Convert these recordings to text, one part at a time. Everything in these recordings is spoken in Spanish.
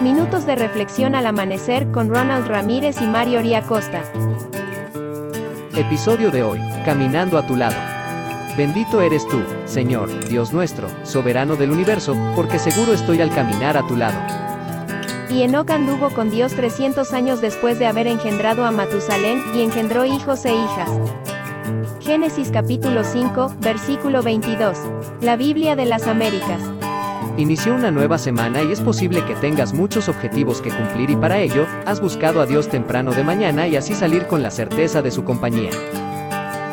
Minutos de reflexión al amanecer con Ronald Ramírez y Mario Oría Costa. Episodio de hoy, Caminando a tu lado. Bendito eres tú, Señor, Dios nuestro, soberano del universo, porque seguro estoy al caminar a tu lado. Y Enoc anduvo con Dios 300 años después de haber engendrado a Matusalén, y engendró hijos e hijas. Génesis capítulo 5, versículo 22. La Biblia de las Américas. Inició una nueva semana y es posible que tengas muchos objetivos que cumplir y para ello, has buscado a Dios temprano de mañana y así salir con la certeza de su compañía.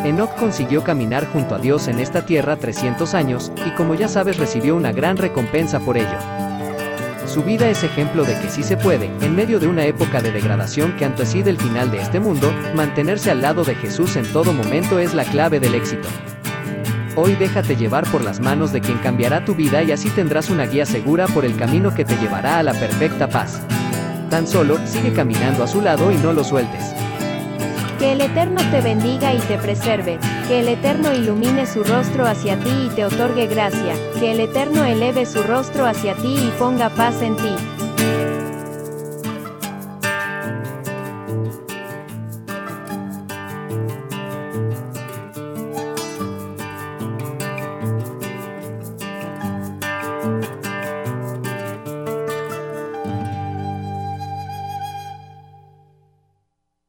Enoch consiguió caminar junto a Dios en esta tierra 300 años, y como ya sabes recibió una gran recompensa por ello. Su vida es ejemplo de que sí se puede, en medio de una época de degradación que antecede el final de este mundo, mantenerse al lado de Jesús en todo momento es la clave del éxito. Hoy déjate llevar por las manos de quien cambiará tu vida y así tendrás una guía segura por el camino que te llevará a la perfecta paz. Tan solo, sigue caminando a su lado y no lo sueltes. Que el Eterno te bendiga y te preserve, que el Eterno ilumine su rostro hacia ti y te otorgue gracia, que el Eterno eleve su rostro hacia ti y ponga paz en ti.